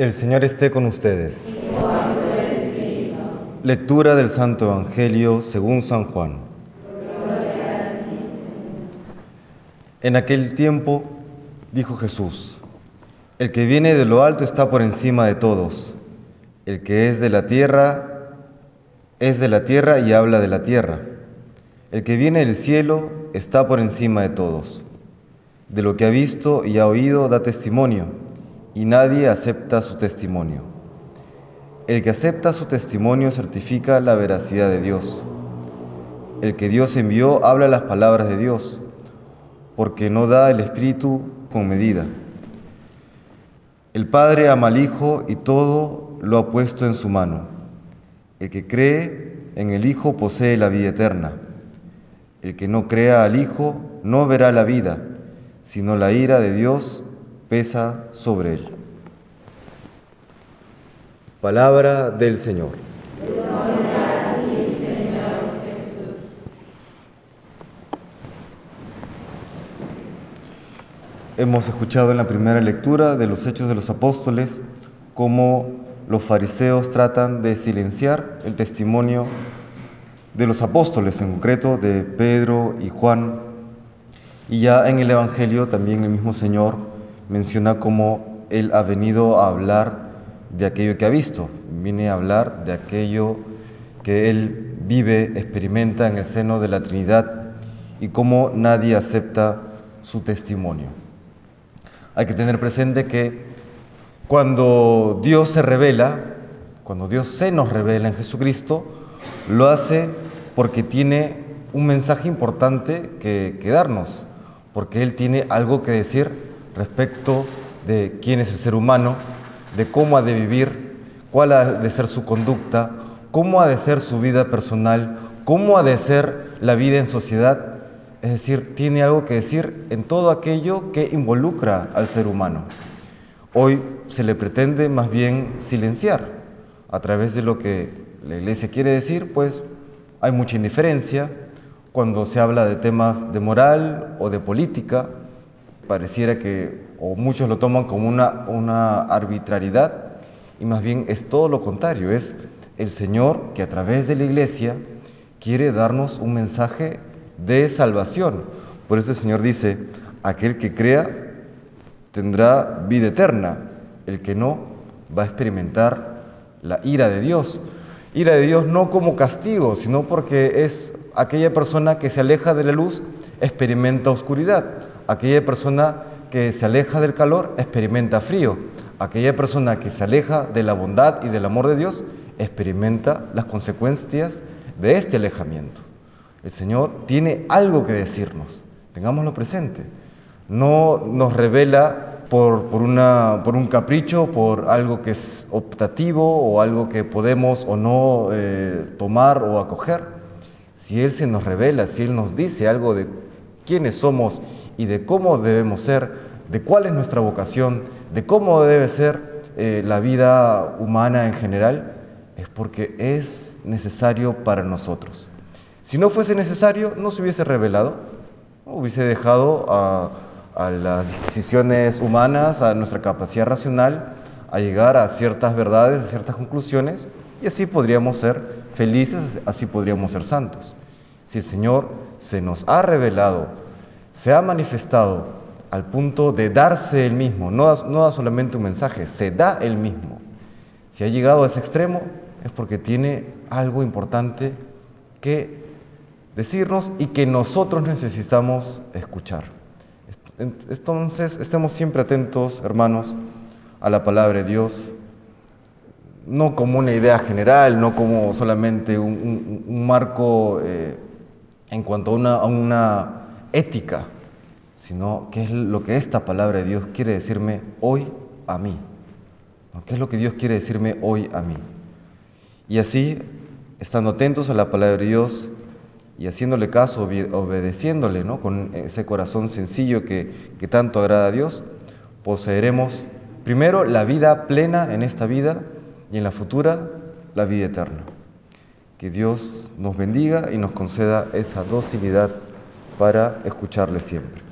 El Señor esté con ustedes. Lectura del Santo Evangelio según San Juan. En aquel tiempo dijo Jesús, el que viene de lo alto está por encima de todos, el que es de la tierra es de la tierra y habla de la tierra, el que viene del cielo está por encima de todos, de lo que ha visto y ha oído da testimonio y nadie acepta su testimonio. El que acepta su testimonio certifica la veracidad de Dios. El que Dios envió habla las palabras de Dios, porque no da el Espíritu con medida. El Padre ama al Hijo y todo lo ha puesto en su mano. El que cree en el Hijo posee la vida eterna. El que no crea al Hijo no verá la vida, sino la ira de Dios pesa sobre él. Palabra del Señor. Hemos escuchado en la primera lectura de los Hechos de los Apóstoles cómo los fariseos tratan de silenciar el testimonio de los apóstoles, en concreto de Pedro y Juan. Y ya en el Evangelio también el mismo Señor menciona cómo Él ha venido a hablar de aquello que ha visto, viene a hablar de aquello que Él vive, experimenta en el seno de la Trinidad y cómo nadie acepta su testimonio. Hay que tener presente que cuando Dios se revela, cuando Dios se nos revela en Jesucristo, lo hace porque tiene un mensaje importante que, darnos, porque Él tiene algo que decir respecto de quién es el ser humano, de cómo ha de vivir, cuál ha de ser su conducta, cómo ha de ser su vida personal, cómo ha de ser la vida en sociedad. Es decir, tiene algo que decir en todo aquello que involucra al ser humano. Hoy se le pretende más bien silenciar a través de lo que la iglesia quiere decir, pues hay mucha indiferencia cuando se habla de temas de moral o de política pareciera que, o muchos lo toman como una, una arbitrariedad, y más bien es todo lo contrario, es el Señor que a través de la iglesia quiere darnos un mensaje de salvación. Por eso el Señor dice, aquel que crea tendrá vida eterna, el que no va a experimentar la ira de Dios. Ira de Dios no como castigo, sino porque es aquella persona que se aleja de la luz, experimenta oscuridad. Aquella persona que se aleja del calor experimenta frío. Aquella persona que se aleja de la bondad y del amor de Dios experimenta las consecuencias de este alejamiento. El Señor tiene algo que decirnos, tengámoslo presente. No nos revela por, por, una, por un capricho, por algo que es optativo o algo que podemos o no eh, tomar o acoger. Si Él se nos revela, si Él nos dice algo de quiénes somos y de cómo debemos ser, de cuál es nuestra vocación, de cómo debe ser eh, la vida humana en general, es porque es necesario para nosotros. Si no fuese necesario, no se hubiese revelado, hubiese dejado a, a las decisiones humanas, a nuestra capacidad racional, a llegar a ciertas verdades, a ciertas conclusiones, y así podríamos ser felices, así podríamos ser santos. Si el Señor se nos ha revelado se ha manifestado al punto de darse el mismo, no da, solamente un mensaje, se da el mismo. Si ha llegado a ese extremo es porque tiene algo importante que decirnos y que nosotros necesitamos escuchar. Entonces, estemos siempre atentos, hermanos, a la palabra de Dios, no como una idea general, no como solamente un, marco eh, en cuanto a una ética, sino qué es lo que esta palabra de Dios quiere decirme hoy a mí. ¿Qué es lo que Dios quiere decirme hoy a mí? Y así, estando atentos a la palabra de Dios y haciéndole caso, obedeciéndole, ¿no? con ese corazón sencillo que, que tanto agrada a Dios, poseeremos primero la vida plena en esta vida y en la futura la vida eterna. Que Dios nos bendiga y nos conceda esa docilidad para escucharle siempre.